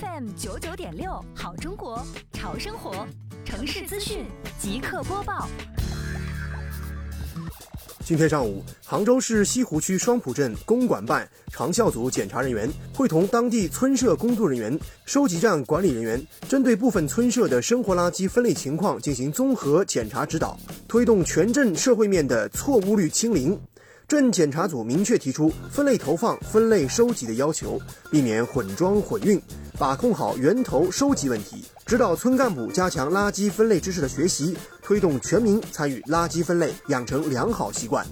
FM 九九点六，好中国，潮生活，城市资讯即刻播报。今天上午，杭州市西湖区双浦镇公管办长效组检查人员会同当地村社工作人员、收集站管理人员，针对部分村社的生活垃圾分类情况进行综合检查指导，推动全镇社会面的错误率清零。镇检查组明确提出分类投放、分类收集的要求，避免混装混运，把控好源头收集问题，指导村干部加强垃圾分类知识的学习，推动全民参与垃圾分类，养成良好习惯。